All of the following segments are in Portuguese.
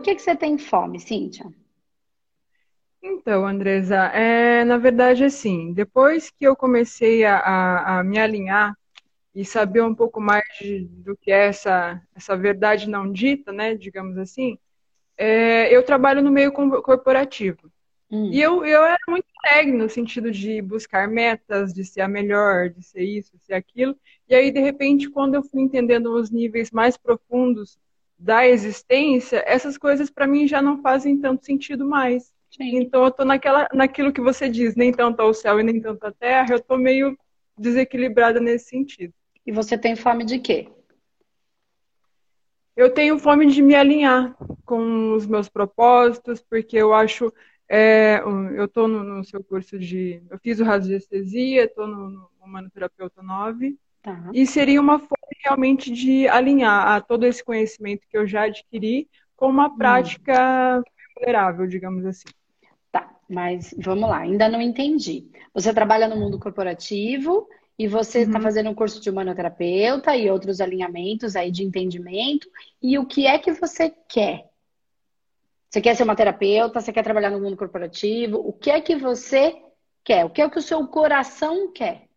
do que, que você tem fome, Cíntia? Então, Andresa, é, na verdade, assim, depois que eu comecei a, a, a me alinhar e saber um pouco mais de, do que é essa, essa verdade não dita, né, digamos assim, é, eu trabalho no meio corporativo. Hum. E eu, eu era muito alegre no sentido de buscar metas, de ser a melhor, de ser isso, de ser aquilo. E aí, de repente, quando eu fui entendendo os níveis mais profundos da existência, essas coisas para mim já não fazem tanto sentido mais. Sim. Então eu tô naquela, naquilo que você diz, nem tanto ao céu e nem tanto à terra, eu tô meio desequilibrada nesse sentido. E você tem fome de quê? Eu tenho fome de me alinhar com os meus propósitos, porque eu acho é, eu estou no, no, seu curso de. Eu fiz o radiestesia, estou no, no Humanoterapeuta 9. Tá. E seria uma forma realmente de alinhar a todo esse conhecimento que eu já adquiri com uma hum. prática vulnerável, digamos assim. Tá, mas vamos lá, ainda não entendi. Você trabalha no mundo corporativo e você está uhum. fazendo um curso de humanoterapeuta e outros alinhamentos aí de entendimento. E o que é que você quer? Você quer ser uma terapeuta? Você quer trabalhar no mundo corporativo? O que é que você quer? O que é que o seu coração quer?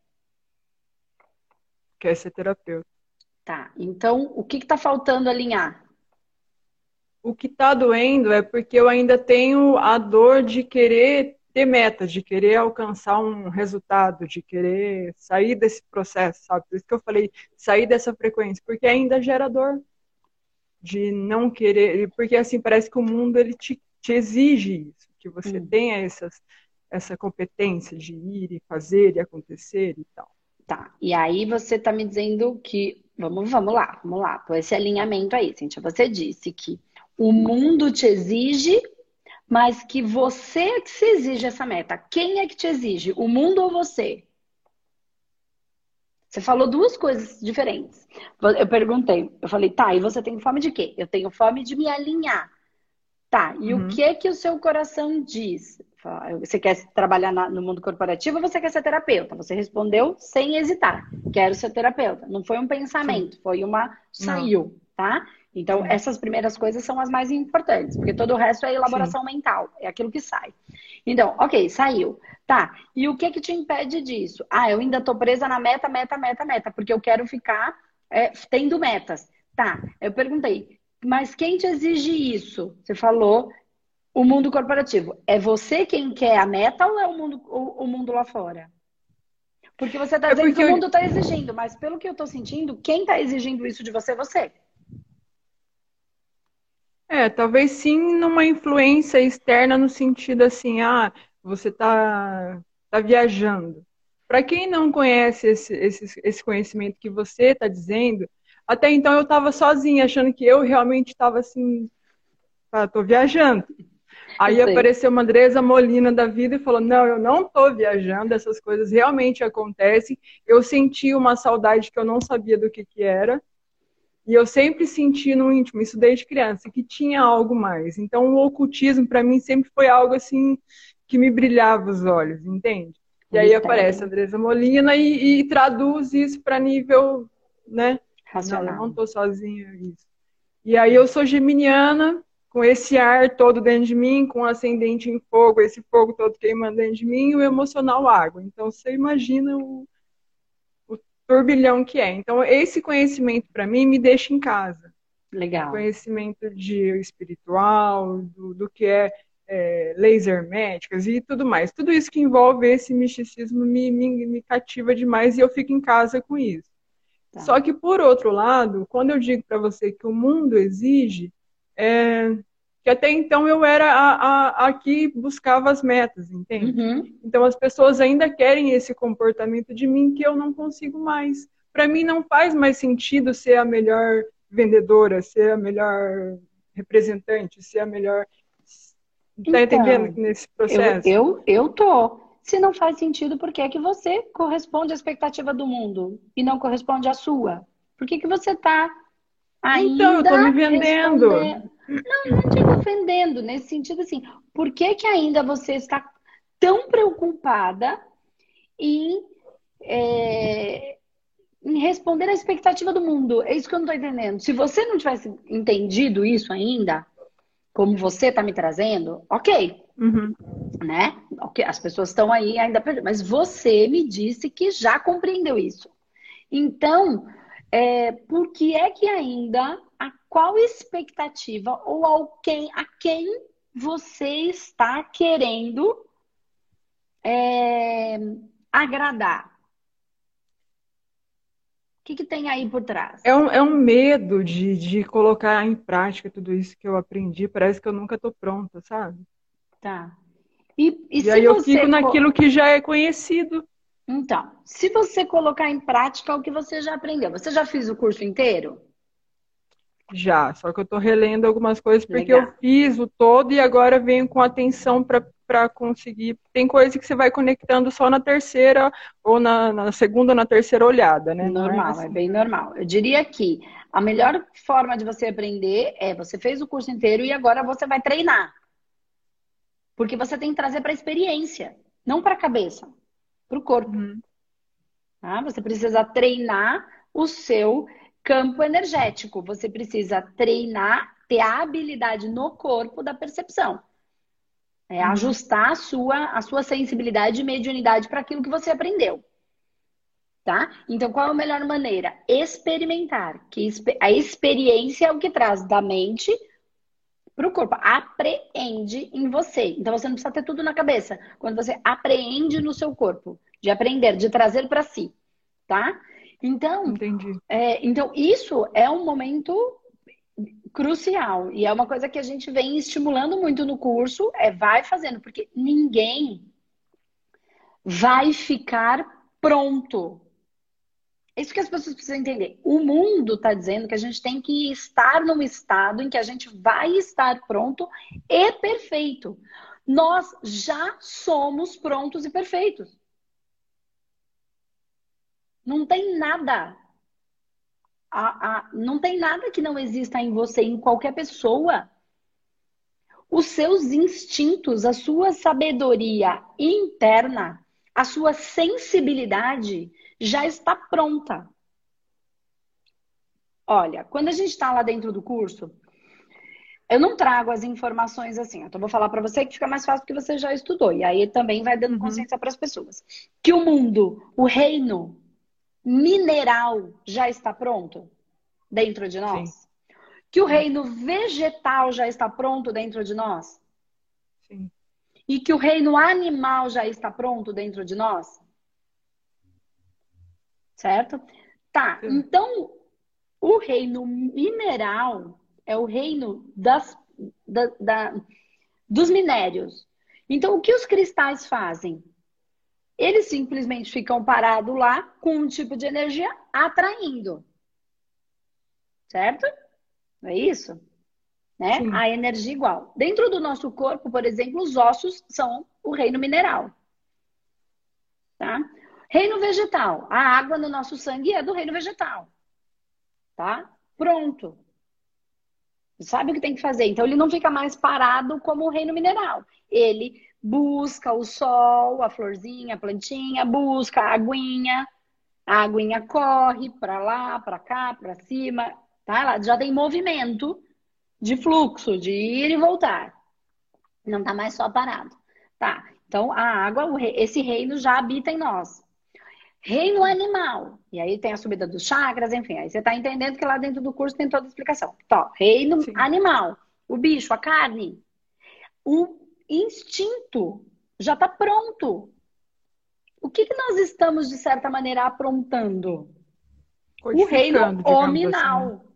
Quer ser terapeuta. Tá. Então, o que está faltando alinhar? O que está doendo é porque eu ainda tenho a dor de querer ter metas, de querer alcançar um resultado, de querer sair desse processo, sabe? Por isso que eu falei, sair dessa frequência, porque ainda gera dor de não querer, porque assim parece que o mundo ele te, te exige isso, que você hum. tenha essas, essa competência de ir e fazer e acontecer e tal. Tá. E aí você tá me dizendo que vamos, vamos lá, vamos lá, com esse alinhamento aí, Cintia, você disse que o mundo te exige, mas que você é que se exige essa meta. Quem é que te exige? O mundo ou você? Você falou duas coisas diferentes. Eu perguntei, eu falei, tá, e você tem fome de quê? Eu tenho fome de me alinhar. Tá, e uhum. o que é que o seu coração diz? Você quer trabalhar no mundo corporativo ou você quer ser terapeuta? Você respondeu sem hesitar. Quero ser terapeuta. Não foi um pensamento, Sim. foi uma. saiu, tá? Então, essas primeiras coisas são as mais importantes, porque todo o resto é elaboração Sim. mental, é aquilo que sai. Então, ok, saiu. Tá. E o que que te impede disso? Ah, eu ainda tô presa na meta, meta, meta, meta, porque eu quero ficar é, tendo metas. Tá. Eu perguntei, mas quem te exige isso? Você falou o mundo corporativo. É você quem quer a meta ou é o mundo, o, o mundo lá fora? Porque você está é dizendo que o mundo está exigindo, mas pelo que eu estou sentindo, quem está exigindo isso de você é você. É, talvez sim numa influência externa no sentido assim, ah, você está tá viajando. Para quem não conhece esse, esse, esse conhecimento que você está dizendo, até então eu estava sozinha, achando que eu realmente estava assim, tá, tô viajando. Aí apareceu uma Andresa Molina da vida e falou: Não, eu não estou viajando, essas coisas realmente acontecem. Eu senti uma saudade que eu não sabia do que, que era. E eu sempre senti no íntimo, isso desde criança, que tinha algo mais. Então o ocultismo para mim sempre foi algo assim que me brilhava os olhos, entende? E aí aparece a Andresa Molina e, e traduz isso para nível, né? Racional. Não, eu não estou sozinha isso. E aí eu sou geminiana, com esse ar todo dentro de mim, com o ascendente em fogo, esse fogo todo queimando dentro de mim, e o emocional água. Então você imagina o, o turbilhão que é. Então esse conhecimento para mim me deixa em casa. Legal. Conhecimento de espiritual, do, do que é é, laser médicas e tudo mais. Tudo isso que envolve esse misticismo me, me, me cativa demais e eu fico em casa com isso. Tá. Só que, por outro lado, quando eu digo para você que o mundo exige, é, que até então eu era a, a, a que buscava as metas, entende? Uhum. Então as pessoas ainda querem esse comportamento de mim que eu não consigo mais. Para mim não faz mais sentido ser a melhor vendedora, ser a melhor representante, ser a melhor Tá então, entendendo nesse processo? Eu, eu, eu tô. Se não faz sentido, por que é que você corresponde à expectativa do mundo e não corresponde à sua? Por que, que você tá ainda. Então, eu tô me vendendo. Não, não te ofendendo, nesse sentido assim. Por que, que ainda você está tão preocupada em, é, em responder à expectativa do mundo? É isso que eu não tô entendendo. Se você não tivesse entendido isso ainda, como você está me trazendo, ok. Uhum. Né? Okay, as pessoas estão aí ainda. Mas você me disse que já compreendeu isso. Então, é, por que é que ainda a qual expectativa ou ao quem, a quem você está querendo é, agradar? O que, que, tem aí por trás? É um, é um medo de, de colocar em prática tudo isso que eu aprendi. Parece que eu nunca estou pronta, sabe? Tá. E, e, e aí eu fico naquilo que já é conhecido. Então, se você colocar em prática o que você já aprendeu, você já fez o curso inteiro? Já, só que eu estou relendo algumas coisas porque Legal. eu fiz o todo e agora venho com atenção para conseguir. Tem coisa que você vai conectando só na terceira ou na, na segunda ou na terceira olhada, né? Normal, é, assim. é, bem normal. Eu diria que a melhor forma de você aprender é você fez o curso inteiro e agora você vai treinar. Porque você tem que trazer para a experiência, não para a cabeça, para o corpo. Uhum. Tá? Você precisa treinar o seu campo energético. Você precisa treinar, ter a habilidade no corpo da percepção. É uhum. ajustar a sua, a sua sensibilidade e mediunidade para aquilo que você aprendeu. Tá? Então, qual é a melhor maneira? Experimentar. Que a experiência é o que traz da mente para o corpo. Apreende em você. Então, você não precisa ter tudo na cabeça. Quando você apreende no seu corpo, de aprender, de trazer para si. Tá? Então, Entendi. É, então, isso é um momento crucial. E é uma coisa que a gente vem estimulando muito no curso, é vai fazendo, porque ninguém vai ficar pronto. É isso que as pessoas precisam entender. O mundo está dizendo que a gente tem que estar num estado em que a gente vai estar pronto e perfeito. Nós já somos prontos e perfeitos. Não tem nada a, a, não tem nada que não exista em você, em qualquer pessoa. Os seus instintos, a sua sabedoria interna, a sua sensibilidade já está pronta. Olha, quando a gente está lá dentro do curso, eu não trago as informações assim. Então, vou falar para você que fica mais fácil porque você já estudou. E aí também vai dando uhum. consciência para as pessoas. Que o mundo, o reino, mineral já está pronto dentro de nós? Sim. Que o reino vegetal já está pronto dentro de nós? Sim. E que o reino animal já está pronto dentro de nós? Certo? Tá, Sim. então o reino mineral é o reino das, da, da, dos minérios. Então, o que os cristais fazem? Eles simplesmente ficam parados lá com um tipo de energia atraindo. Certo? Não é isso? Né? A energia igual. Dentro do nosso corpo, por exemplo, os ossos são o reino mineral. Tá? Reino vegetal. A água no nosso sangue é do reino vegetal. Tá? Pronto. Sabe o que tem que fazer? Então ele não fica mais parado como o reino mineral. Ele busca o sol, a florzinha, a plantinha, busca a aguinha, a aguinha corre para lá, para cá, para cima, tá? Ela já tem movimento de fluxo, de ir e voltar. Não tá mais só parado. Tá? Então a água, esse reino já habita em nós. Reino animal. E aí tem a subida dos chakras, enfim. Aí você tá entendendo que lá dentro do curso tem toda a explicação. Então, reino Sim. animal. O bicho, a carne. O instinto já está pronto. O que, que nós estamos, de certa maneira, aprontando? O reino hominal. Assim.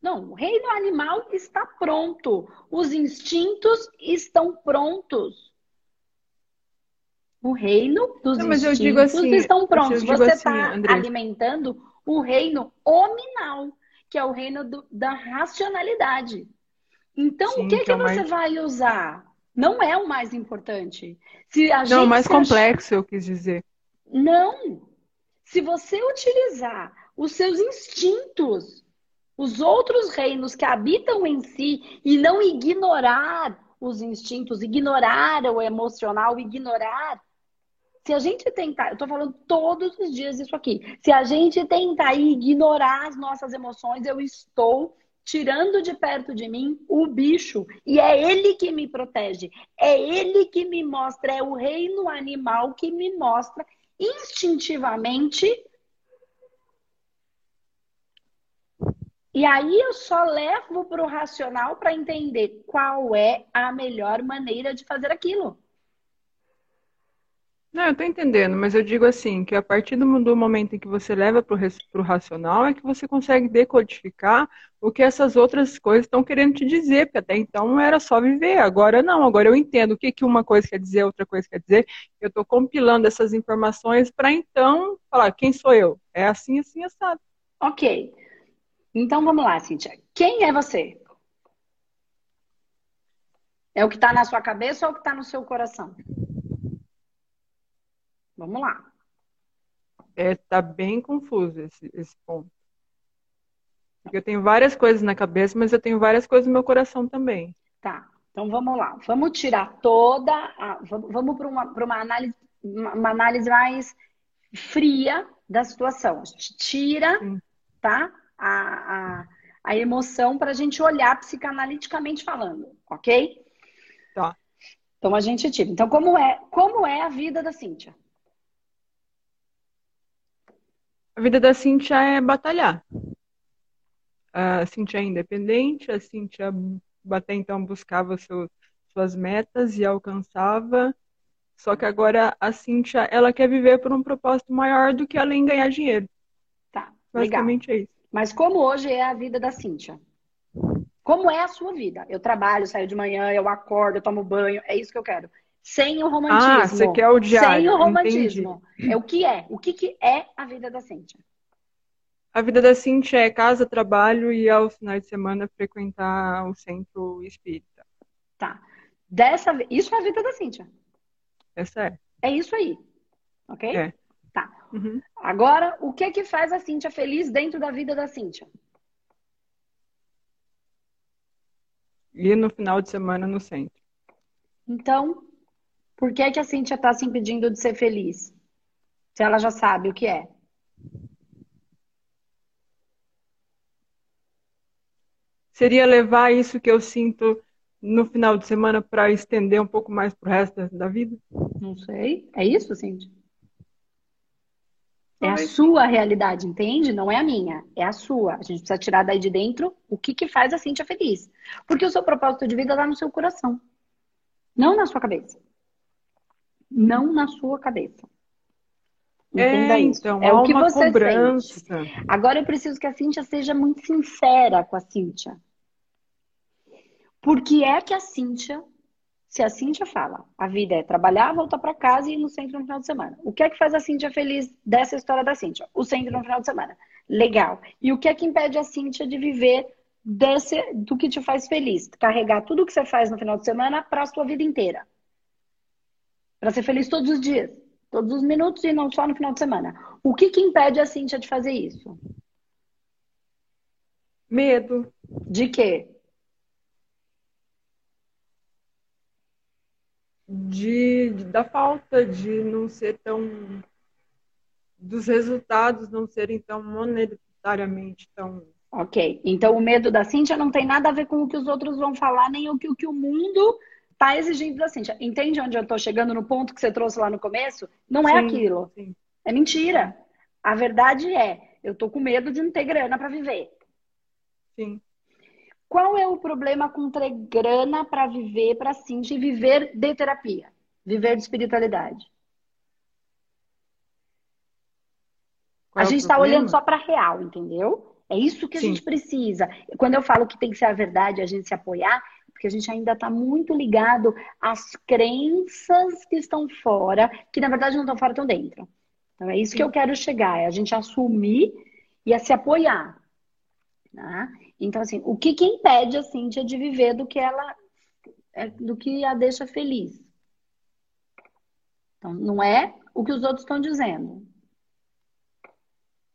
Não, o reino animal está pronto. Os instintos estão prontos. O reino dos Não, instintos assim, estão prontos. Você está assim, alimentando o reino hominal, que é o reino do, da racionalidade. Então, Sim, o que, que, que é você mais... vai usar? Não é o mais importante. Se a Não, mais complexo, eu quis dizer. Não. Se você utilizar os seus instintos, os outros reinos que habitam em si, e não ignorar os instintos, ignorar o emocional, ignorar. Se a gente tentar, eu tô falando todos os dias isso aqui. Se a gente tentar ignorar as nossas emoções, eu estou tirando de perto de mim o bicho. E é ele que me protege. É ele que me mostra, é o reino animal que me mostra instintivamente. E aí eu só levo para o racional para entender qual é a melhor maneira de fazer aquilo. Não, eu tô entendendo, mas eu digo assim, que a partir do, do momento em que você leva para o racional, é que você consegue decodificar o que essas outras coisas estão querendo te dizer, porque até então era só viver, agora não, agora eu entendo o que, que uma coisa quer dizer, outra coisa quer dizer, eu estou compilando essas informações para então falar, quem sou eu? É assim, assim, assado. Ok. Então vamos lá, Cíntia. Quem é você? É o que está na sua cabeça ou é o que está no seu coração? Vamos lá. É, tá bem confuso esse, esse ponto. Porque eu tenho várias coisas na cabeça, mas eu tenho várias coisas no meu coração também. Tá. Então vamos lá. Vamos tirar toda. A, vamos para uma, uma, análise, uma análise mais fria da situação. A gente tira, Sim. tá? A, a, a emoção para a gente olhar psicanaliticamente falando, ok? Tá. Então a gente tira. Então, como é, como é a vida da Cíntia? A vida da Cintia é batalhar. A Cintia é independente, a Cintia até então buscava seu, suas metas e alcançava. Só que agora a Cintia, ela quer viver por um propósito maior do que além ganhar dinheiro. Tá, Basicamente legal. é isso. Mas como hoje é a vida da Cintia? Como é a sua vida? Eu trabalho, saio de manhã, eu acordo, eu tomo banho, é isso que eu quero. Sem o romantismo. Ah, você quer o diário. Sem o romantismo. Entendi. É o que é. O que, que é a vida da Cíntia? A vida da Cintia é casa, trabalho e aos finais de semana frequentar o centro espírita. Tá. Dessa Isso é a vida da Cíntia. Essa é. É isso aí. Ok? É. Tá. Uhum. Agora, o que que faz a Cíntia feliz dentro da vida da Cíntia? Ir no final de semana no centro. Então, por que, que a Cintia está se impedindo de ser feliz? Se ela já sabe o que é. Seria levar isso que eu sinto no final de semana para estender um pouco mais para o resto da vida? Não sei. É isso, Cintia? É a sua realidade, entende? Não é a minha, é a sua. A gente precisa tirar daí de dentro o que, que faz a Cintia feliz. Porque o seu propósito de vida está no seu coração, não na sua cabeça não na sua cabeça. Entenda é, isso. Então, é o que você cobrança. sente. Agora eu preciso que a Cíntia seja muito sincera com a Cíntia. Por que é que a Cíntia, se a Cíntia fala, a vida é trabalhar, voltar para casa e ir no centro no final de semana. O que é que faz a Cíntia feliz dessa história da Cíntia? O centro no final de semana. Legal. E o que é que impede a Cíntia de viver desse, do que te faz feliz? Carregar tudo que você faz no final de semana para a sua vida inteira. Para ser feliz todos os dias, todos os minutos e não só no final de semana. O que, que impede a Cíntia de fazer isso? Medo. De quê? De, da falta de não ser tão. dos resultados não serem tão monetariamente tão. Ok. Então o medo da Cíntia não tem nada a ver com o que os outros vão falar, nem o que o, que o mundo está exigindo da Cintia. Entende onde eu estou chegando no ponto que você trouxe lá no começo? Não é sim, aquilo. Sim. É mentira. A verdade é, eu tô com medo de não ter grana para viver. Sim. Qual é o problema com ter grana para viver, para Cintia, e viver de terapia? Viver de espiritualidade? Qual a é gente está olhando só para real, entendeu? É isso que a Sim. gente precisa. Quando eu falo que tem que ser a verdade, a gente se apoiar, porque a gente ainda está muito ligado às crenças que estão fora, que na verdade não estão fora, estão dentro. Então é isso que eu quero chegar, é a gente assumir e a se apoiar. Né? Então, assim, o que, que impede a Cíntia de viver do que ela é, do que a deixa feliz? Então, não é o que os outros estão dizendo.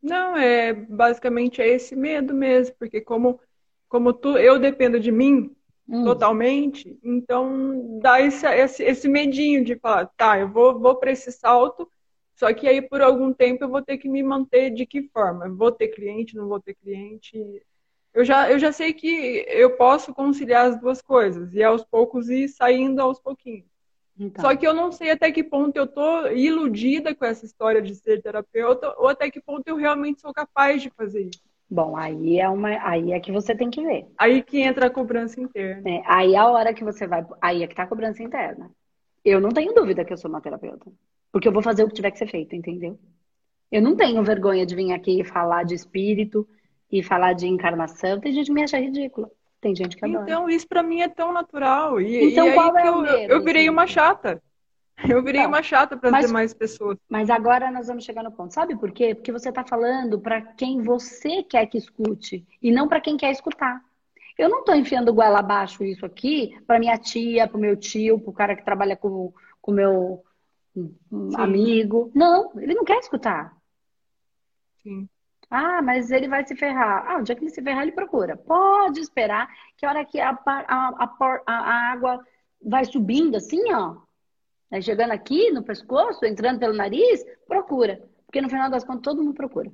Não, é basicamente é esse medo mesmo, porque como como tu, eu dependo de mim, hum. totalmente, então dá esse, esse, esse, medinho de falar, tá, eu vou, vou para esse salto, só que aí por algum tempo eu vou ter que me manter de que forma? Vou ter cliente, não vou ter cliente? eu já, eu já sei que eu posso conciliar as duas coisas e aos poucos ir saindo aos pouquinhos. Então. Só que eu não sei até que ponto eu tô iludida com essa história de ser terapeuta ou até que ponto eu realmente sou capaz de fazer isso. Bom, aí é uma, aí é que você tem que ver. Aí que entra a cobrança interna. É, aí é a hora que você vai, aí é que tá a cobrança interna. Eu não tenho dúvida que eu sou uma terapeuta, porque eu vou fazer o que tiver que ser feito, entendeu? Eu não tenho vergonha de vir aqui e falar de espírito e falar de encarnação. Tem gente que me acha ridícula. Tem gente que adora. Então, isso para mim é tão natural. E, então, e qual é eu, o medo, eu virei assim? uma chata. Eu virei então, uma chata para as demais pessoas. Mas agora nós vamos chegar no ponto. Sabe por quê? Porque você está falando para quem você quer que escute e não para quem quer escutar. Eu não estou enfiando goela abaixo isso aqui para minha tia, para o meu tio, para o cara que trabalha com o meu Sim. amigo. Não, ele não quer escutar. Sim. Ah, mas ele vai se ferrar. Ah, o dia que ele se ferrar, ele procura. Pode esperar que a hora que a, a, a, a água vai subindo assim, ó, né, chegando aqui no pescoço, entrando pelo nariz, procura. Porque no final das contas todo mundo procura.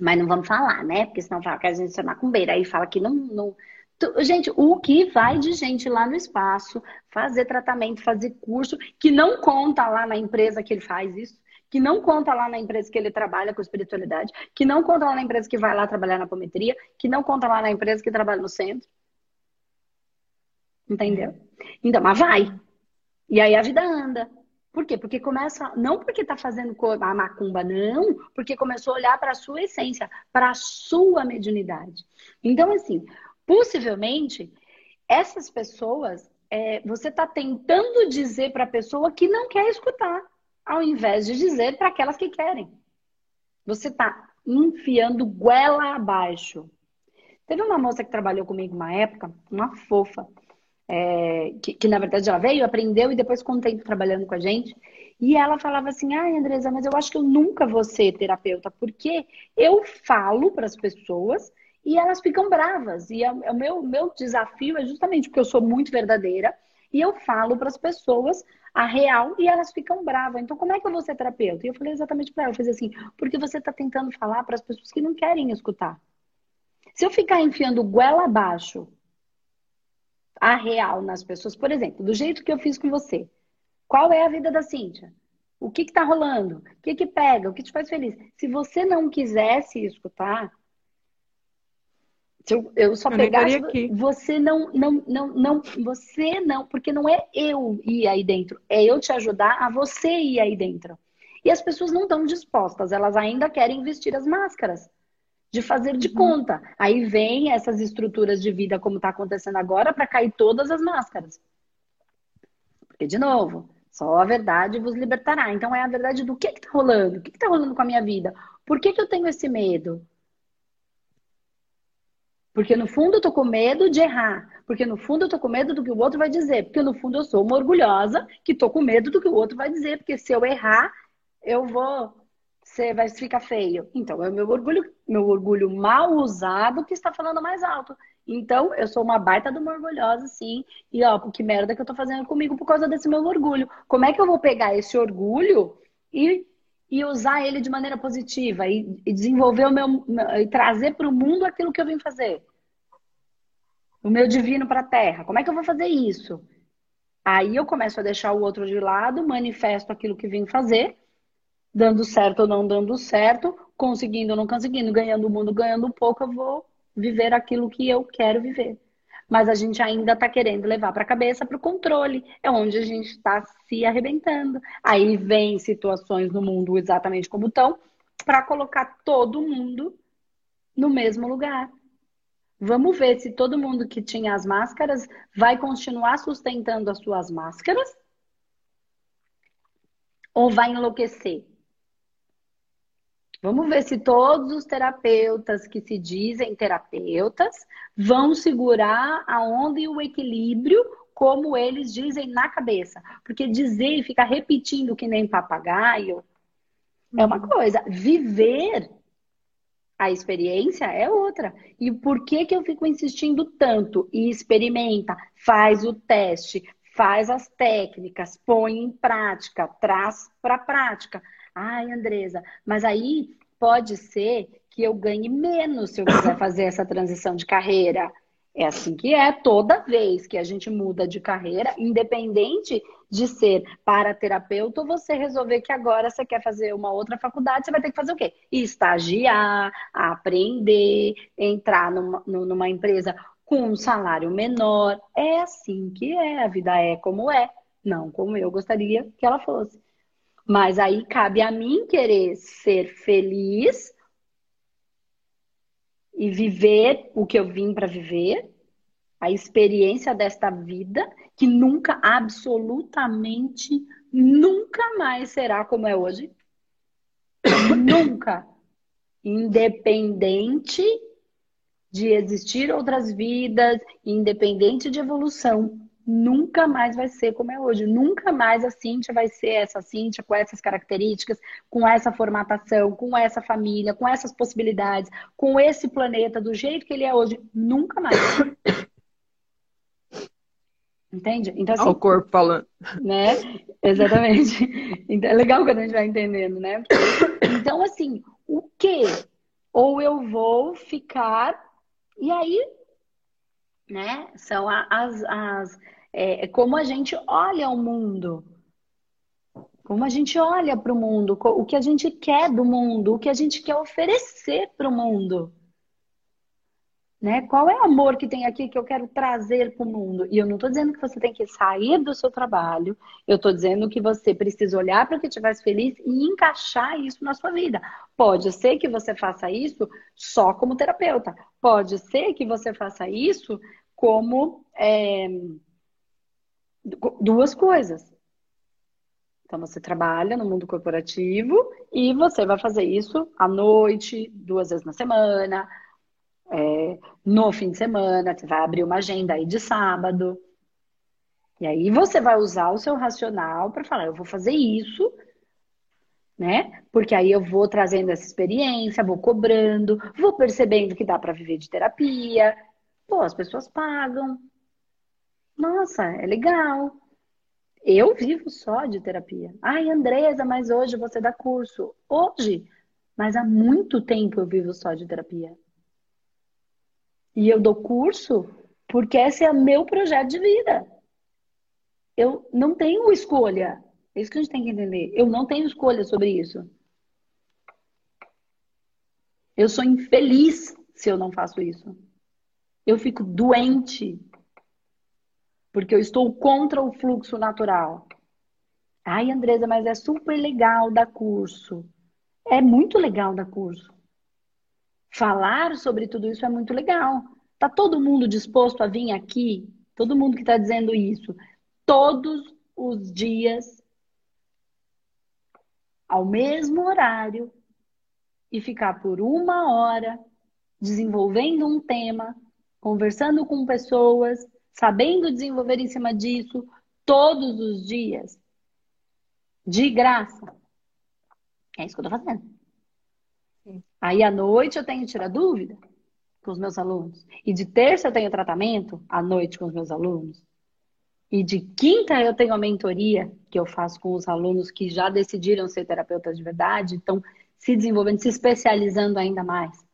Mas não vamos falar, né? Porque senão fala que a gente é macumbeira. Aí fala que não, não. Gente, o que vai de gente lá no espaço, fazer tratamento, fazer curso, que não conta lá na empresa que ele faz isso, que não conta lá na empresa que ele trabalha com espiritualidade, que não conta lá na empresa que vai lá trabalhar na apometria, que não conta lá na empresa que trabalha no centro. Entendeu? Então, mas vai. E aí a vida anda. Por quê? Porque começa, não porque tá fazendo a macumba, não, porque começou a olhar para a sua essência, para a sua mediunidade. Então, assim, possivelmente, essas pessoas, é, você está tentando dizer para a pessoa que não quer escutar ao invés de dizer para aquelas que querem. Você está enfiando goela abaixo. Teve uma moça que trabalhou comigo uma época, uma fofa, é, que, que, na verdade ela veio, aprendeu e depois com o tempo trabalhando com a gente. E ela falava assim: ai, Andresa, mas eu acho que eu nunca vou ser terapeuta, porque eu falo para as pessoas e elas ficam bravas. E é, é o meu, meu desafio é justamente porque eu sou muito verdadeira e eu falo para as pessoas a real e elas ficam bravas. Então, como é que eu vou ser terapeuta? E eu falei exatamente para ela, eu fiz assim, porque você está tentando falar para as pessoas que não querem escutar. Se eu ficar enfiando goela abaixo a real nas pessoas, por exemplo, do jeito que eu fiz com você, qual é a vida da Cíntia? O que está rolando? O que, que pega? O que te faz feliz? Se você não quisesse escutar, se eu, eu só eu pegasse, você não, não, não, não, você não, porque não é eu ir aí dentro, é eu te ajudar a você ir aí dentro. E as pessoas não estão dispostas, elas ainda querem vestir as máscaras, de fazer de uhum. conta. Aí vem essas estruturas de vida, como está acontecendo agora, para cair todas as máscaras. Porque, de novo, só a verdade vos libertará. Então, é a verdade do que está rolando, o que está rolando com a minha vida, por que, que eu tenho esse medo? Porque no fundo eu tô com medo de errar. Porque no fundo eu tô com medo do que o outro vai dizer. Porque no fundo eu sou uma orgulhosa que tô com medo do que o outro vai dizer. Porque se eu errar, eu vou. Você vai ficar feio. Então é o meu orgulho, meu orgulho mal usado que está falando mais alto. Então, eu sou uma baita de uma orgulhosa, sim. E ó, que merda que eu tô fazendo comigo por causa desse meu orgulho. Como é que eu vou pegar esse orgulho e e usar ele de maneira positiva e, e desenvolver o meu e trazer para o mundo aquilo que eu vim fazer. O meu divino para a terra. Como é que eu vou fazer isso? Aí eu começo a deixar o outro de lado, manifesto aquilo que vim fazer, dando certo ou não dando certo, conseguindo ou não conseguindo, ganhando o mundo, ganhando um pouco, eu vou viver aquilo que eu quero viver mas a gente ainda está querendo levar para a cabeça para o controle. É onde a gente está se arrebentando. Aí vem situações no mundo exatamente como estão, para colocar todo mundo no mesmo lugar. Vamos ver se todo mundo que tinha as máscaras vai continuar sustentando as suas máscaras ou vai enlouquecer. Vamos ver se todos os terapeutas que se dizem terapeutas vão segurar a onda e o equilíbrio como eles dizem na cabeça. Porque dizer e ficar repetindo que nem papagaio é uma coisa. Viver a experiência é outra. E por que, que eu fico insistindo tanto? E experimenta, faz o teste, faz as técnicas, põe em prática, traz para a prática. Ai, Andresa, mas aí pode ser que eu ganhe menos se eu quiser fazer essa transição de carreira. É assim que é toda vez que a gente muda de carreira, independente de ser paraterapeuta ou você resolver que agora você quer fazer uma outra faculdade, você vai ter que fazer o quê? Estagiar, aprender, entrar numa, numa empresa com um salário menor. É assim que é, a vida é como é, não como eu gostaria que ela fosse. Mas aí cabe a mim querer ser feliz e viver o que eu vim para viver, a experiência desta vida, que nunca, absolutamente, nunca mais será como é hoje. nunca. Independente de existir outras vidas, independente de evolução nunca mais vai ser como é hoje. Nunca mais a Cíntia vai ser essa Cíntia com essas características, com essa formatação, com essa família, com essas possibilidades, com esse planeta do jeito que ele é hoje. Nunca mais. Entende? Então, assim, o corpo falando. Né? Exatamente. Então, é legal quando a gente vai entendendo, né? Então, assim, o que? Ou eu vou ficar. E aí, né? São as, as é, é, como a gente olha o mundo, como a gente olha para o mundo, o que a gente quer do mundo, o que a gente quer oferecer para o mundo. Né? Qual é o amor que tem aqui que eu quero trazer para o mundo? E eu não estou dizendo que você tem que sair do seu trabalho, eu estou dizendo que você precisa olhar para o que faz feliz e encaixar isso na sua vida. Pode ser que você faça isso só como terapeuta, pode ser que você faça isso como é, duas coisas. Então, você trabalha no mundo corporativo e você vai fazer isso à noite, duas vezes na semana, é, no fim de semana, você vai abrir uma agenda aí de sábado. E aí você vai usar o seu racional para falar, eu vou fazer isso, né? Porque aí eu vou trazendo essa experiência, vou cobrando, vou percebendo que dá para viver de terapia, Pô, as pessoas pagam. Nossa, é legal. Eu vivo só de terapia. Ai, Andresa, mas hoje você dá curso. Hoje, mas há muito tempo eu vivo só de terapia. E eu dou curso porque esse é o meu projeto de vida. Eu não tenho escolha. É isso que a gente tem que entender. Eu não tenho escolha sobre isso. Eu sou infeliz se eu não faço isso eu fico doente porque eu estou contra o fluxo natural. Ai, Andresa, mas é super legal dar curso. É muito legal dar curso. Falar sobre tudo isso é muito legal. Tá todo mundo disposto a vir aqui? Todo mundo que está dizendo isso. Todos os dias, ao mesmo horário, e ficar por uma hora desenvolvendo um tema conversando com pessoas, sabendo desenvolver em cima disso todos os dias, de graça. É isso que eu estou fazendo. Sim. Aí à noite eu tenho que tirar dúvida com os meus alunos. E de terça eu tenho tratamento à noite com os meus alunos. E de quinta eu tenho a mentoria que eu faço com os alunos que já decidiram ser terapeutas de verdade, estão se desenvolvendo, se especializando ainda mais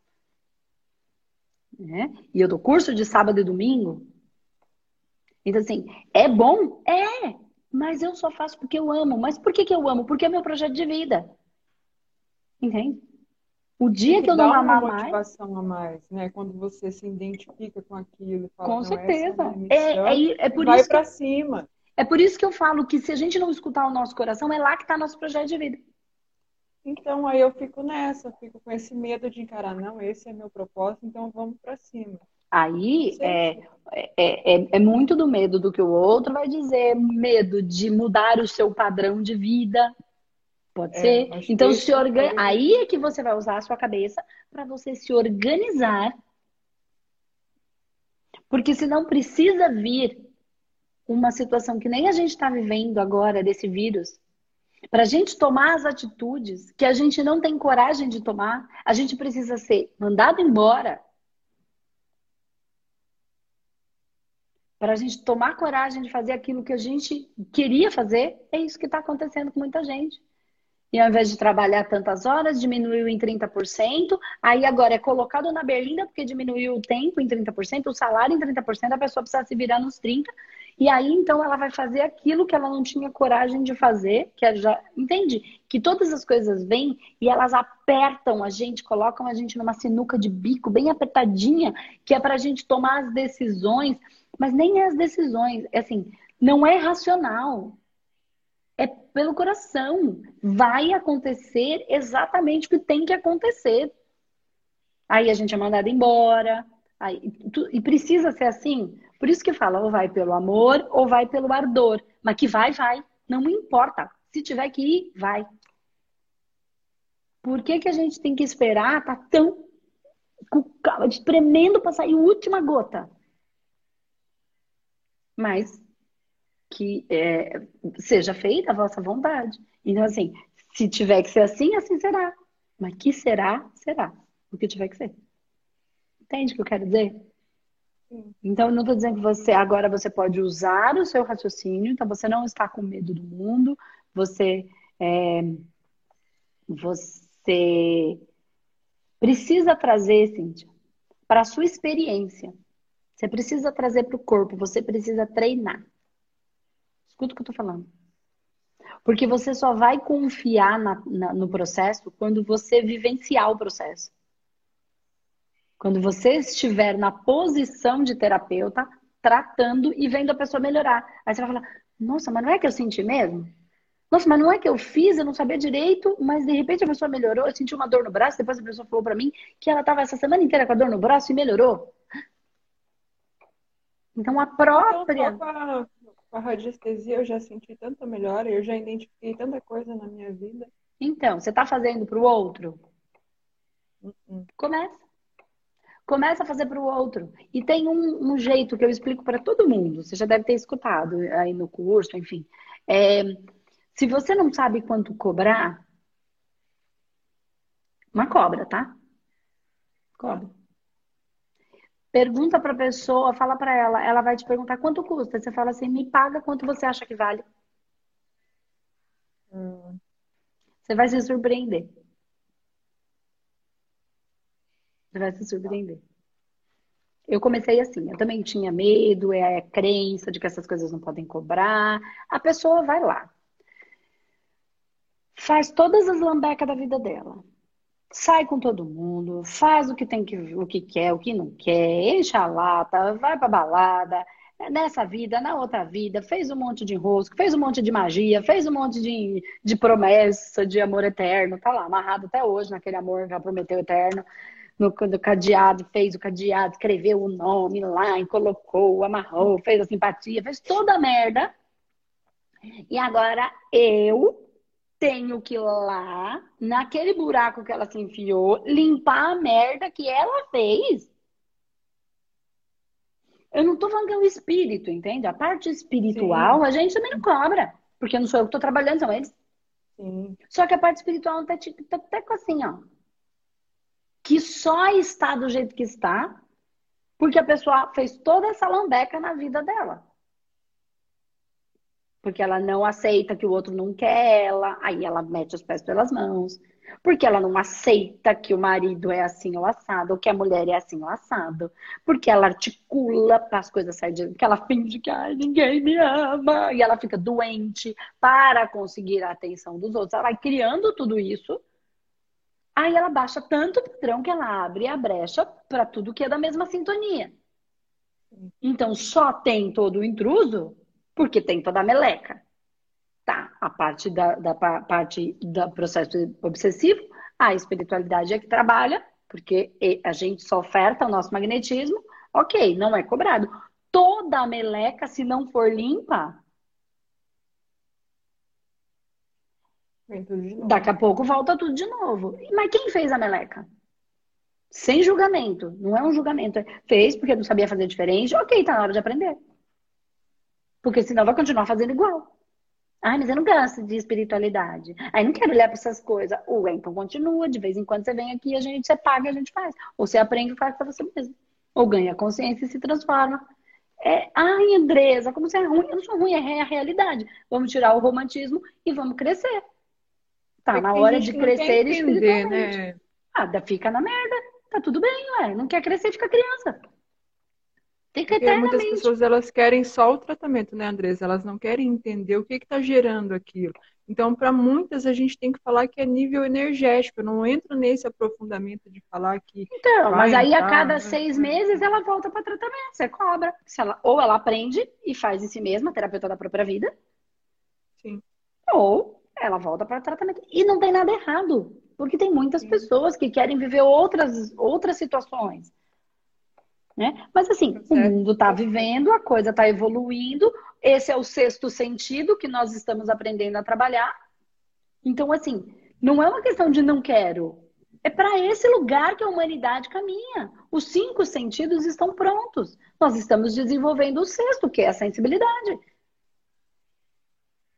né? E eu dou curso de sábado e domingo. Então, assim, é bom? É! Mas eu só faço porque eu amo. Mas por que, que eu amo? Porque é meu projeto de vida. Entende? O dia que eu não amar mais. motivação a mais, né? Quando você se identifica com aquilo. Fala, com certeza. É, é, é, é, por vai isso. Vai pra cima. É por isso que eu falo que se a gente não escutar o nosso coração, é lá que está nosso projeto de vida. Então aí eu fico nessa, fico com esse medo de encarar, não, esse é meu propósito, então vamos para cima. Aí é, é, é, é, muito do medo do que o outro vai dizer, medo de mudar o seu padrão de vida. Pode é, ser? Então, se organ... aí é que você vai usar a sua cabeça para você se organizar. Porque senão precisa vir uma situação que nem a gente está vivendo agora desse vírus, para a gente tomar as atitudes que a gente não tem coragem de tomar, a gente precisa ser mandado embora. Para a gente tomar coragem de fazer aquilo que a gente queria fazer, é isso que está acontecendo com muita gente. E ao invés de trabalhar tantas horas, diminuiu em 30%, aí agora é colocado na berlinda porque diminuiu o tempo em 30%, o salário em 30%, a pessoa precisa se virar nos 30%, e aí então ela vai fazer aquilo que ela não tinha coragem de fazer, que é já entende? Que todas as coisas vêm e elas apertam a gente, colocam a gente numa sinuca de bico bem apertadinha, que é para a gente tomar as decisões, mas nem é as decisões, é assim, não é racional é pelo coração. Vai acontecer exatamente o que tem que acontecer. Aí a gente é mandado embora. Aí, e precisa ser assim. Por isso que fala, ou vai pelo amor ou vai pelo ardor. Mas que vai, vai. Não me importa. Se tiver que ir, vai. Por que, que a gente tem que esperar? Tá tão tremendo para sair a última gota. Mas que é, seja feita a vossa vontade. Então, assim, se tiver que ser assim, assim será. Mas que será, será. O que tiver que ser. Entende o que eu quero dizer? Sim. Então, não estou dizendo que você agora você pode usar o seu raciocínio, então você não está com medo do mundo, você é, você precisa trazer, Cíntia, para a sua experiência. Você precisa trazer para o corpo, você precisa treinar. Escuta o que eu tô falando. Porque você só vai confiar na, na, no processo quando você vivenciar o processo. Quando você estiver na posição de terapeuta, tratando e vendo a pessoa melhorar. Aí você vai falar: Nossa, mas não é que eu senti mesmo? Nossa, mas não é que eu fiz, eu não sabia direito, mas de repente a pessoa melhorou, eu senti uma dor no braço, depois a pessoa falou para mim que ela estava essa semana inteira com a dor no braço e melhorou. Então a própria. Então, com a radiestesia eu já senti tanta melhora, eu já identifiquei tanta coisa na minha vida. Então, você está fazendo para o outro? Uh-uh. Começa. Começa a fazer para o outro. E tem um, um, jeito que eu explico para todo mundo. Você já deve ter escutado aí no curso, enfim. É, se você não sabe quanto cobrar, uma cobra, tá? Cobra. Pergunta para a pessoa, fala para ela, ela vai te perguntar quanto custa. Você fala assim, me paga quanto você acha que vale. Hum. Você vai se surpreender. Você vai se surpreender. Eu comecei assim, eu também tinha medo, é a crença de que essas coisas não podem cobrar. A pessoa vai lá. Faz todas as lambecas da vida dela sai com todo mundo, faz o que tem que, o que quer, o que não quer, enche a lata, vai pra balada, nessa vida, na outra vida, fez um monte de rosco, fez um monte de magia, fez um monte de, de promessa de amor eterno, tá lá, amarrado até hoje naquele amor que prometeu eterno. No, no cadeado, fez o cadeado, escreveu o nome lá, colocou, amarrou, fez a simpatia, fez toda a merda. E agora eu tenho que ir lá, naquele buraco que ela se enfiou, limpar a merda que ela fez. Eu não tô falando que é o espírito, entende? A parte espiritual, Sim. a gente também não cobra. Porque não sou eu que tô trabalhando, são eles. Sim. Só que a parte espiritual tá, tá até com assim, ó. Que só está do jeito que está, porque a pessoa fez toda essa lambeca na vida dela porque ela não aceita que o outro não quer ela, aí ela mete os pés pelas mãos, porque ela não aceita que o marido é assim ou assado, ou que a mulher é assim ou assado, porque ela articula para as coisas saírem de porque ela finge que Ai, ninguém me ama, e ela fica doente para conseguir a atenção dos outros. Ela vai criando tudo isso, aí ela baixa tanto o padrão que ela abre a brecha para tudo que é da mesma sintonia. Então só tem todo o intruso porque tem toda a meleca. Tá, a parte da, da parte do processo obsessivo, a espiritualidade é que trabalha, porque a gente só oferta o nosso magnetismo, ok, não é cobrado. Toda a meleca, se não for limpa, daqui a pouco volta tudo de novo. Mas quem fez a meleca? Sem julgamento, não é um julgamento. Fez porque não sabia fazer diferente, ok, tá na hora de aprender. Porque senão vai continuar fazendo igual. Ai, mas eu não gosto de espiritualidade. Ai, não quero olhar para essas coisas. Ué, então continua. De vez em quando você vem aqui, a gente, você paga, a gente faz. Ou você aprende e faz para você mesmo. Ou ganha consciência e se transforma. É, ai, Andresa, como você é ruim? Eu não sou ruim, é a realidade. Vamos tirar o romantismo e vamos crescer. Tá na hora de crescer entender, espiritualmente. Né? Ah, fica na merda. Tá tudo bem, ué. Não quer crescer, fica criança. Fica Porque muitas pessoas elas querem só o tratamento, né, Andresa? Elas não querem entender o que está gerando aquilo. Então, para muitas, a gente tem que falar que é nível energético. Eu não entro nesse aprofundamento de falar que. Então, mas aí entrar, a cada né? seis meses ela volta para tratamento, você cobra. Ela, ou ela aprende e faz em si mesma, terapeuta da própria vida. Sim. Ou ela volta para tratamento. E não tem nada errado. Porque tem muitas Sim. pessoas que querem viver outras, outras situações. Né? Mas assim, tá o mundo está vivendo, a coisa está evoluindo, esse é o sexto sentido que nós estamos aprendendo a trabalhar. Então, assim, não é uma questão de não quero. É para esse lugar que a humanidade caminha. Os cinco sentidos estão prontos. Nós estamos desenvolvendo o sexto, que é a sensibilidade.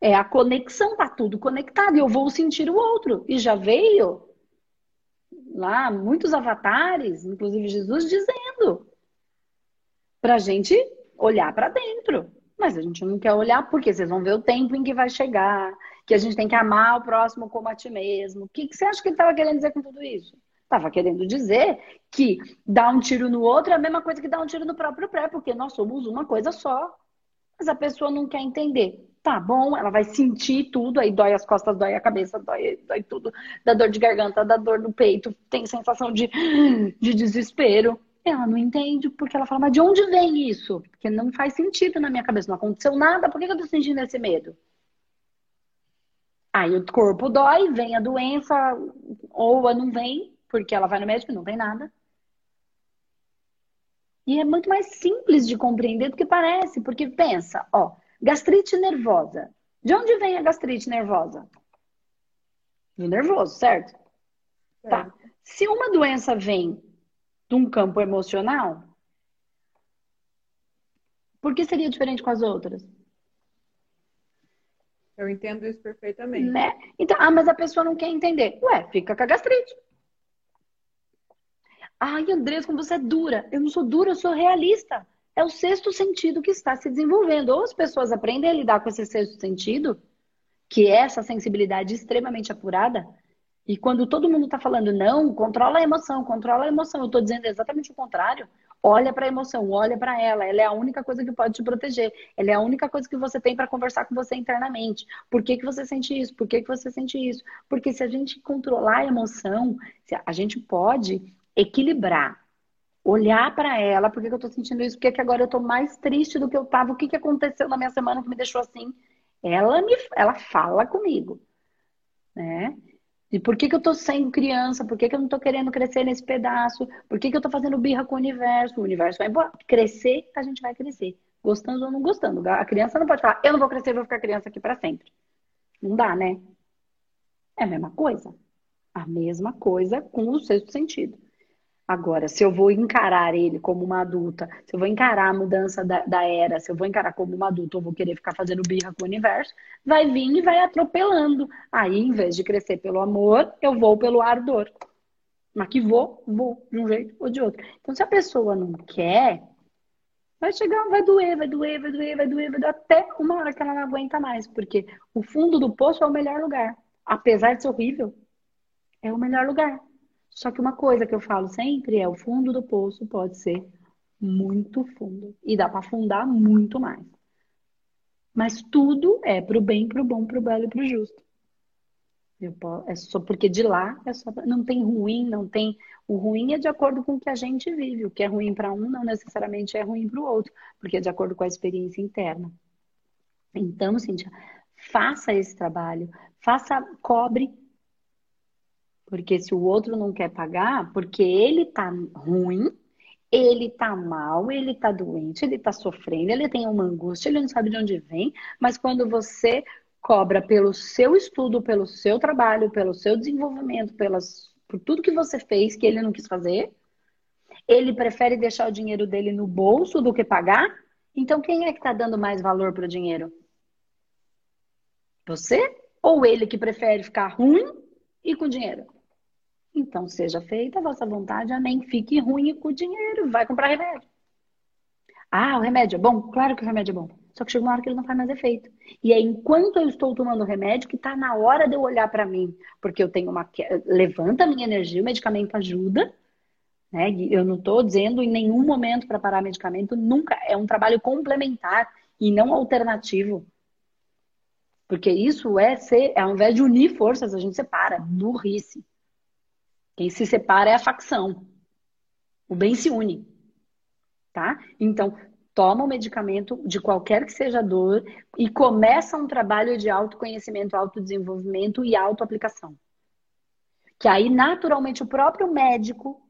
É a conexão, tá tudo conectado. E eu vou sentir o outro. E já veio lá muitos avatares, inclusive Jesus, dizendo para a gente olhar para dentro. Mas a gente não quer olhar porque vocês vão ver o tempo em que vai chegar, que a gente tem que amar o próximo como a ti mesmo. O que, que você acha que ele estava querendo dizer com tudo isso? Estava querendo dizer que dar um tiro no outro é a mesma coisa que dar um tiro no próprio pé, porque nós somos uma coisa só. Mas a pessoa não quer entender. Tá bom, ela vai sentir tudo, aí dói as costas, dói a cabeça, dói, dói tudo, dá dor de garganta, dá dor no peito, tem sensação de, de desespero. Ela não entende porque ela fala, mas de onde vem isso? Porque não faz sentido na minha cabeça, não aconteceu nada, por que eu tô sentindo esse medo? Aí o corpo dói, vem a doença, ou não vem, porque ela vai no médico e não tem nada. E é muito mais simples de compreender do que parece, porque pensa, ó, gastrite nervosa. De onde vem a gastrite nervosa? Do nervoso, certo? É. Tá. Se uma doença vem de um campo emocional, por que seria diferente com as outras? Eu entendo isso perfeitamente. Né? Então, ah, mas a pessoa não quer entender. Ué, fica com a gastrite. Ai, Andrés, como você é dura. Eu não sou dura, eu sou realista. É o sexto sentido que está se desenvolvendo. Ou as pessoas aprendem a lidar com esse sexto sentido, que é essa sensibilidade extremamente apurada, e quando todo mundo está falando, não, controla a emoção, controla a emoção, eu estou dizendo exatamente o contrário. Olha para a emoção, olha para ela. Ela é a única coisa que pode te proteger. Ela é a única coisa que você tem para conversar com você internamente. Por que, que você sente isso? Por que, que você sente isso? Porque se a gente controlar a emoção, a gente pode equilibrar. Olhar para ela, por que, que eu estou sentindo isso? Por que, que agora eu estou mais triste do que eu estava? O que, que aconteceu na minha semana que me deixou assim? Ela me, ela fala comigo, né? E por que, que eu estou sendo criança? Por que, que eu não estou querendo crescer nesse pedaço? Por que, que eu estou fazendo birra com o universo? O universo vai embora. Crescer, a gente vai crescer. Gostando ou não gostando. A criança não pode falar, eu não vou crescer, vou ficar criança aqui para sempre. Não dá, né? É a mesma coisa. A mesma coisa com o sexto sentido. Agora, se eu vou encarar ele como uma adulta, se eu vou encarar a mudança da, da, era, se eu vou encarar como uma adulta ou vou querer ficar fazendo birra com o universo, vai vir e vai atropelando. Aí, em vez de crescer pelo amor, eu vou pelo ardor. Mas que vou, vou, de um jeito ou de outro. Então, se a pessoa não quer, vai chegar, vai doer, vai doer, vai doer, vai doer, vai doer, até uma hora que ela não aguenta mais. Porque o fundo do poço é o melhor lugar. Apesar de ser horrível, é o melhor lugar. Só que uma coisa que eu falo sempre é o fundo do poço pode ser muito fundo e dá para afundar muito mais. Mas tudo é pro bem, pro bom, pro belo e pro justo. Posso, é só porque de lá é só não tem ruim, não tem o ruim é de acordo com o que a gente vive. O que é ruim para um não necessariamente é ruim para o outro, porque é de acordo com a experiência interna. Então, Cíntia, faça esse trabalho, faça, cobre porque se o outro não quer pagar, porque ele tá ruim, ele tá mal, ele tá doente, ele tá sofrendo, ele tem uma angústia, ele não sabe de onde vem, mas quando você cobra pelo seu estudo, pelo seu trabalho, pelo seu desenvolvimento, pelas, por tudo que você fez que ele não quis fazer, ele prefere deixar o dinheiro dele no bolso do que pagar? Então quem é que está dando mais valor para o dinheiro? Você? Ou ele que prefere ficar ruim e com dinheiro? Então, seja feita a vossa vontade, amém. Fique ruim com o dinheiro, vai comprar remédio. Ah, o remédio é bom? Claro que o remédio é bom. Só que chega uma hora que ele não faz mais efeito. E é enquanto eu estou tomando o remédio que está na hora de eu olhar para mim, porque eu tenho uma levanta a minha energia, o medicamento ajuda, né? Eu não estou dizendo em nenhum momento para parar medicamento, nunca. É um trabalho complementar e não alternativo. Porque isso é ser, ao invés de unir forças, a gente separa, burrice. Quem se separa é a facção. O bem se une. Tá? Então, toma o medicamento de qualquer que seja a dor e começa um trabalho de autoconhecimento, autodesenvolvimento e autoaplicação. Que aí, naturalmente, o próprio médico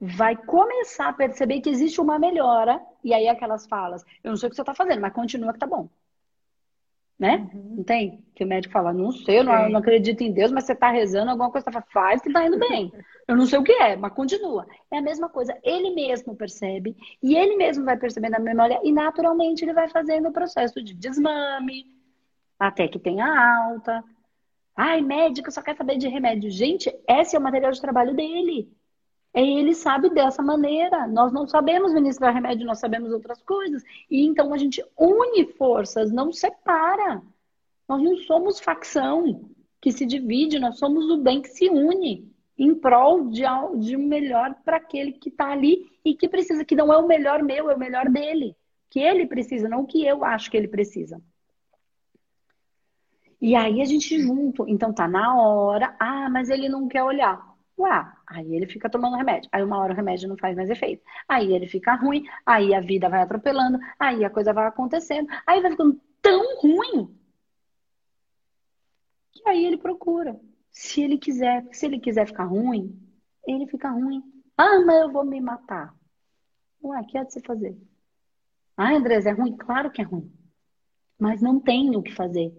vai começar a perceber que existe uma melhora, e aí aquelas falas, eu não sei o que você está fazendo, mas continua que tá bom. Né? Uhum. Não tem? Que o médico fala, não sei, eu não, não, acredito em Deus, mas você está rezando, alguma coisa tá, faz que está indo bem. Eu não sei o que é, mas continua. É a mesma coisa, ele mesmo percebe, e ele mesmo vai percebendo a memória, e naturalmente ele vai fazendo o processo de desmame, até que tenha alta. Ai, médico só quer saber de remédio. Gente, esse é o material de trabalho dele. É, ele sabe dessa maneira. Nós não sabemos ministrar remédio, nós sabemos outras coisas. E então a gente une forças, não separa. Nós não somos facção que se divide, nós somos o bem que se une em prol de, de melhor para aquele que está ali e que precisa, que não é o melhor meu, é o melhor dele. Que ele precisa, não o que eu acho que ele precisa. E aí a gente junto, então tá na hora, ah, mas ele não quer olhar. Ué, aí ele fica tomando remédio. Aí uma hora o remédio não faz mais efeito. Aí ele fica ruim, aí a vida vai atropelando, aí a coisa vai acontecendo, aí vai ficando tão ruim que aí ele procura. Se ele quiser, se ele quiser ficar ruim, ele fica ruim. Ah, mas eu vou me matar. Ué, o que é de se fazer? Ah, Andrés, é ruim? Claro que é ruim. Mas não tem o que fazer.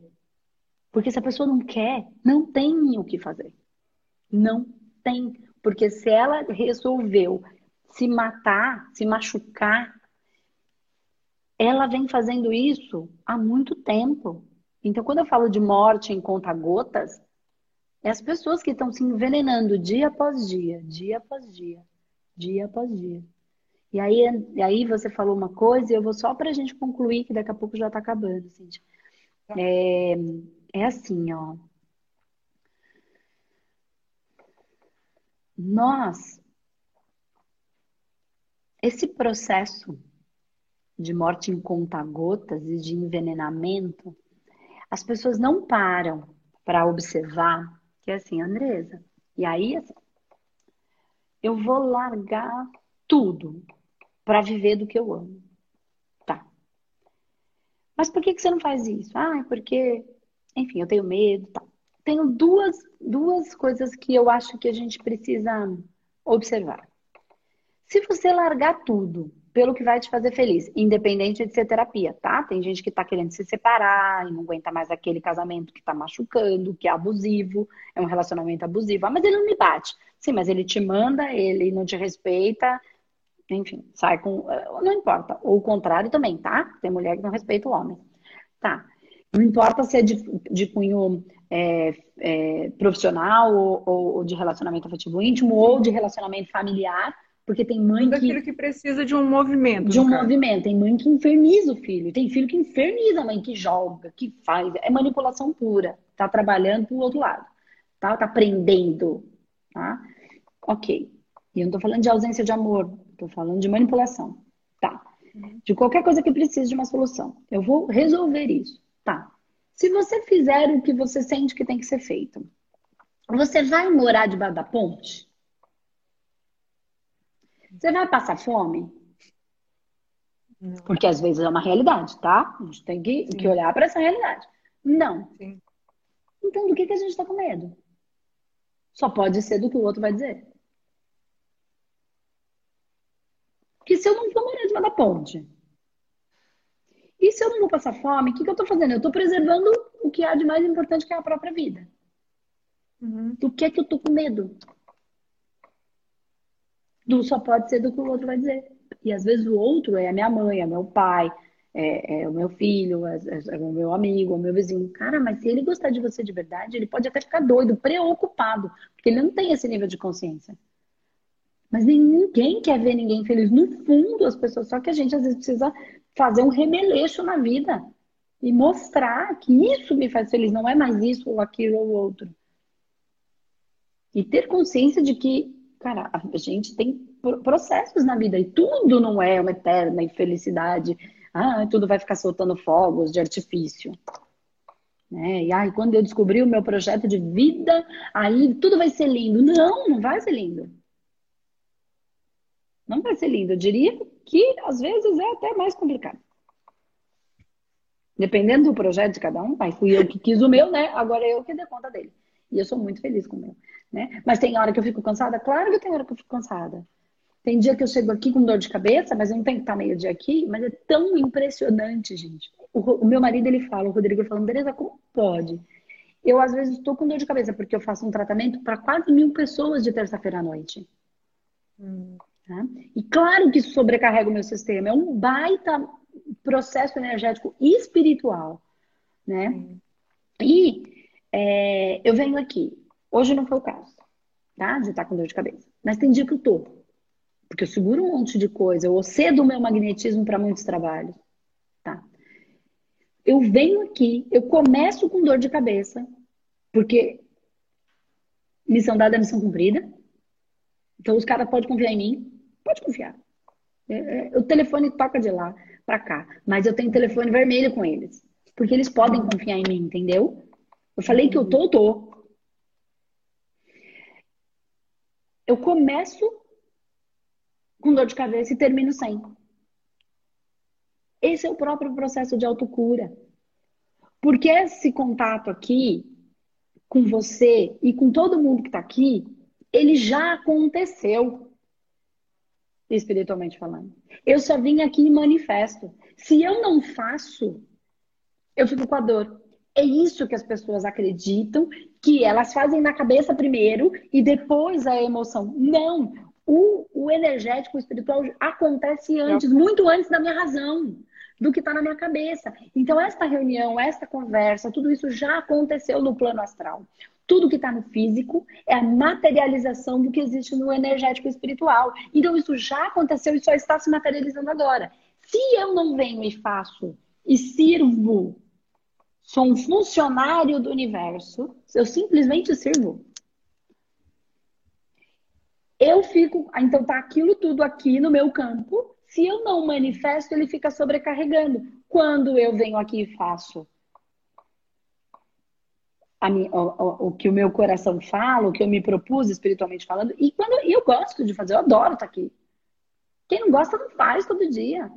Porque se a pessoa não quer, não tem o que fazer. Não tem. Porque se ela resolveu se matar, se machucar, ela vem fazendo isso há muito tempo. Então, quando eu falo de morte em conta-gotas, é as pessoas que estão se envenenando dia após dia, dia após dia, dia após dia. E aí, e aí você falou uma coisa e eu vou só para a gente concluir, que daqui a pouco já está acabando, Cintia. É, é assim, ó. Nós, esse processo de morte em conta-gotas e de envenenamento, as pessoas não param para observar que é assim, Andresa, e aí assim, eu vou largar tudo para viver do que eu amo. Tá. Mas por que, que você não faz isso? Ah, porque, enfim, eu tenho medo, tá tenho duas, duas coisas que eu acho que a gente precisa observar. Se você largar tudo pelo que vai te fazer feliz, independente de ser terapia, tá? Tem gente que tá querendo se separar e não aguenta mais aquele casamento que tá machucando, que é abusivo, é um relacionamento abusivo. Ah, mas ele não me bate. Sim, mas ele te manda, ele não te respeita, enfim, sai com. Eh, não importa. Ou o contrário também, tá? Tem mulher que não respeita o homem. Tá. Não importa se é de, de cunho é, é, profissional ou, ou, de relacionamento afetivo íntimo ou de relacionamento familiar, porque tem mãe Tudo que... aquilo que precisa de um movimento. De um caso. movimento. Tem mãe que inferniza o filho. Tem filho que inferniza a mãe, que joga, que faz. É manipulação pura. Tá trabalhando pro outro lado. Tá? Tá aprendendo. Tá? Ok. E eu não tô falando de ausência de amor. Tô falando de manipulação. Tá. Uhum. De qualquer coisa que precise de uma solução. Eu vou resolver isso. Tá. Se você fizer o que você sente que tem que ser feito, você vai morar debaixo da ponte? Você vai passar fome? Não. Porque às vezes é uma realidade, tá? A gente tem que, que olhar para essa realidade. Não. Sim. Então, do que, que a gente está com medo? Só pode ser do que o outro vai dizer. Porque se eu não vou morar debaixo da ponte, e se eu não vou passar fome, o que, que eu estou fazendo? Eu estou preservando o que há de mais importante, que é a própria vida. Uhum. Do que é que eu estou com medo? Do só pode ser do que o outro vai dizer. E às vezes o outro é a minha mãe, é meu pai, é, é o meu filho, é, é, é, o meu amigo, é o meu vizinho. Cara, mas se ele gostar de você de verdade, ele pode até ficar doido, preocupado, porque ele não tem esse nível de consciência. Mas ninguém quer ver ninguém feliz. No fundo, as pessoas, só que a gente às vezes precisa fazer um remeleixo na vida e mostrar que isso me faz feliz, não é mais isso ou aquilo ou outro. E ter consciência de que, cara, a gente tem processos na vida e tudo não é uma eterna infelicidade. Ah, tudo vai ficar soltando fogos de artifício. Né? E ai, quando eu descobri o meu projeto de vida, aí tudo vai ser lindo. Não, não vai ser lindo. Não vai ser lindo. Eu diria que às vezes é até mais complicado. Dependendo do projeto de cada um, mas fui eu que quis o meu, né? Agora é eu que dei conta dele. E eu sou muito feliz com o meu, né? Mas tem hora que eu fico cansada? Claro que tem hora que eu fico cansada. Tem dia que eu chego aqui com dor de cabeça, mas eu não tenho que estar meio dia aqui. Mas é tão impressionante, gente. O, o meu marido, ele fala, o Rodrigo fala, Andresa, como pode? Eu, às vezes, estou com dor de cabeça, porque eu faço um tratamento para quase mil pessoas de terça-feira à noite. Hum. Tá? E claro que isso sobrecarrega o meu sistema. É um baita processo energético espiritual, né? Hum. E é, eu venho aqui. Hoje não foi o caso, tá? De estar com dor de cabeça. Mas tem dia que eu tô. Porque eu seguro um monte de coisa. Eu cedo o meu magnetismo para muitos trabalhos. Tá? Eu venho aqui, eu começo com dor de cabeça. Porque missão dada é missão cumprida. Então os caras podem confiar em mim. Pode confiar. É, é, o telefone toca de lá para cá, mas eu tenho telefone vermelho com eles, porque eles podem confiar em mim, entendeu? Eu falei que eu tô, eu tô. Eu começo com dor de cabeça e termino sem. Esse é o próprio processo de autocura. Porque esse contato aqui com você e com todo mundo que está aqui, ele já aconteceu espiritualmente falando. Eu só vim aqui e manifesto. Se eu não faço, eu fico com a dor. É isso que as pessoas acreditam, que elas fazem na cabeça primeiro e depois a emoção. Não! O, o energético, o espiritual acontece antes, muito antes da minha razão, do que está na minha cabeça. Então, esta reunião, esta conversa, tudo isso já aconteceu no plano astral. Tudo que está no físico é a materialização do que existe no energético espiritual. Então, isso já aconteceu e só está se materializando agora. Se eu não venho e faço e sirvo, sou um funcionário do universo, eu simplesmente sirvo. Eu fico, então tá aquilo tudo aqui no meu campo. Se eu não manifesto, ele fica sobrecarregando. Quando eu venho aqui e faço minha, o, o, que o meu coração fala, o que eu me propus espiritualmente falando. E quando eu gosto de fazer, eu adoro estar aqui. Quem não gosta não faz todo dia.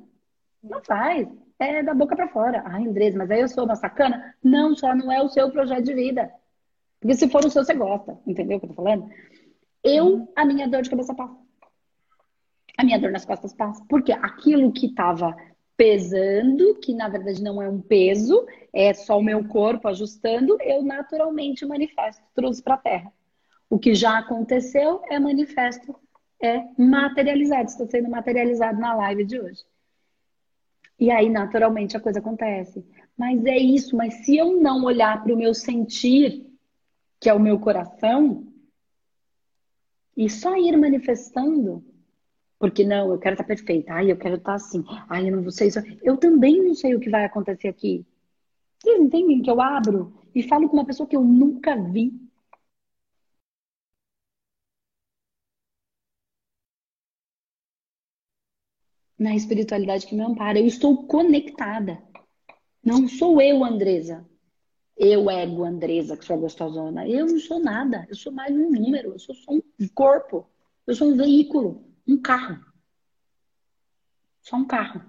Não faz. É da boca para fora. Ai, Andrés, mas aí eu sou uma sacana? Não, só não é o seu projeto de vida. Porque se for o seu, você gosta. Entendeu o que eu tô falando? Eu, a minha dor de cabeça passa. A minha dor nas costas passa. Porque aquilo que estava pesando, que na verdade não é um peso, é só o meu corpo ajustando, eu naturalmente manifesto, trouxe para a Terra. O que já aconteceu é manifesto, é materializado, está sendo materializado na live de hoje. E aí, naturalmente, a coisa acontece. Mas é isso, mas se eu não olhar para o meu sentir, que é o meu coração, e só ir manifestando, porque não, eu quero estar perfeita. Ai, eu quero estar assim. Ai, eu não sei isso. Eu também não sei o que vai acontecer aqui. Vocês entendem que eu abro e falo com uma pessoa que eu nunca vi? Na espiritualidade que me ampara. Eu estou conectada. Não sou eu, Andresa. Eu, ego, Andresa, que sou gostosona. Eu não sou nada. Eu sou mais um número. Eu sou só um corpo. Eu sou um veículo um carro. Só um carro.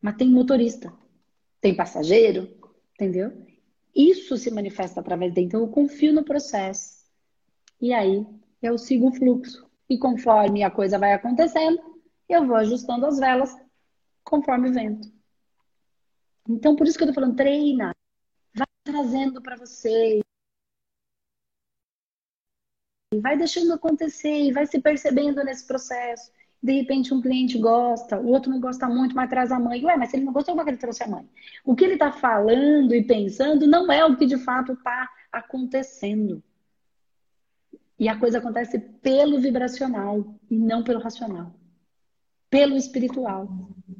Mas tem motorista, tem passageiro, entendeu? Isso se manifesta através dele. Então eu confio no processo. E aí eu sigo o fluxo. E conforme a coisa vai acontecendo, eu vou ajustando as velas conforme o vento. Então por isso que eu tô falando, treina. Vai trazendo para você e vai deixando acontecer e vai se percebendo nesse processo. De repente um cliente gosta, o outro não gosta muito, mas traz a mãe. Ué, mas se ele não gostou, como é que ele trouxe a mãe? O que ele está falando e pensando não é o que de fato está acontecendo. E a coisa acontece pelo vibracional e não pelo racional. Pelo espiritual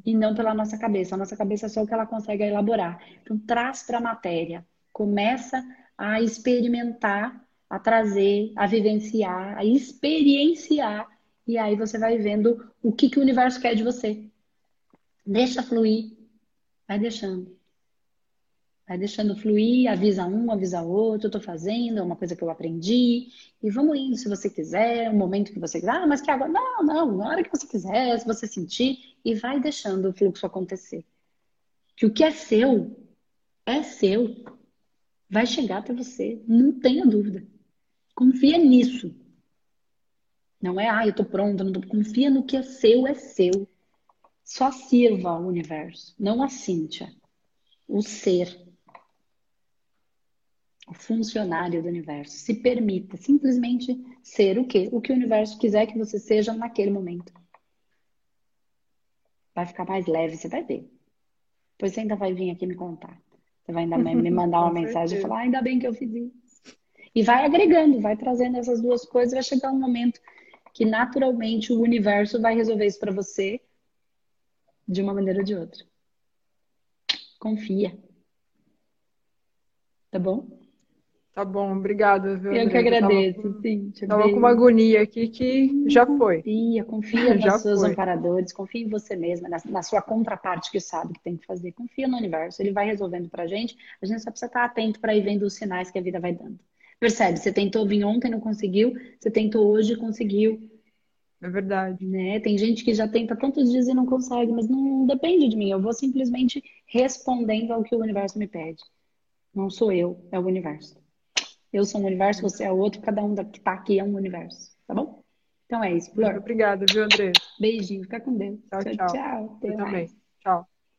e não pela nossa cabeça. A nossa cabeça é só o que ela consegue elaborar. Então, traz para a matéria. Começa a experimentar, a trazer, a vivenciar, a experienciar. E aí você vai vendo o que, que o universo quer de você. Deixa fluir. Vai deixando. Vai deixando fluir, avisa um, avisa outro, eu tô fazendo, é uma coisa que eu aprendi. E vamos indo se você quiser, um momento que você quiser. Ah, mas que agora. Não, não, na hora que você quiser, se você sentir. E vai deixando o fluxo acontecer. Que o que é seu, é seu. Vai chegar até você, não tenha dúvida. Confia nisso. Não é, ah, eu tô pronta, não tô... confia no que é seu, é seu. Só sirva ao universo, não a Cíntia. O ser o funcionário do universo. Se permita simplesmente ser o quê? O que o universo quiser que você seja naquele momento. Vai ficar mais leve, você vai ver. Depois você ainda vai vir aqui me contar. Você vai ainda me mandar uma mensagem e falar, ah, ainda bem que eu fiz isso. E vai agregando, vai trazendo essas duas coisas, vai chegar um momento que naturalmente o universo vai resolver isso para você de uma maneira ou de outra. Confia. Tá bom? Tá bom, obrigada, viu? Eu que agradeço, tava, sim. Tava com uma agonia aqui que já foi. Confia, confia nos já seus foi. amparadores, confia em você mesma, na, na, sua contraparte que sabe que tem que fazer. Confia no universo, ele vai resolvendo pra gente. A gente só precisa estar atento para ir vendo os sinais que a vida vai dando. Percebe? Você tentou vir ontem, não conseguiu. Você tentou hoje, conseguiu. É verdade. Né? Tem gente que já tenta tantos dias e não consegue, mas não depende de mim. Eu vou simplesmente respondendo ao que o universo me pede. Não sou eu, é o universo. Eu sou um universo, você é outro, cada um que tá aqui é um universo, tá bom? Então é isso, Flor. Obrigada, viu, André? Beijinho, fica com Deus. Tchau, tchau. Tchau. tchau. Eu também. Tchau.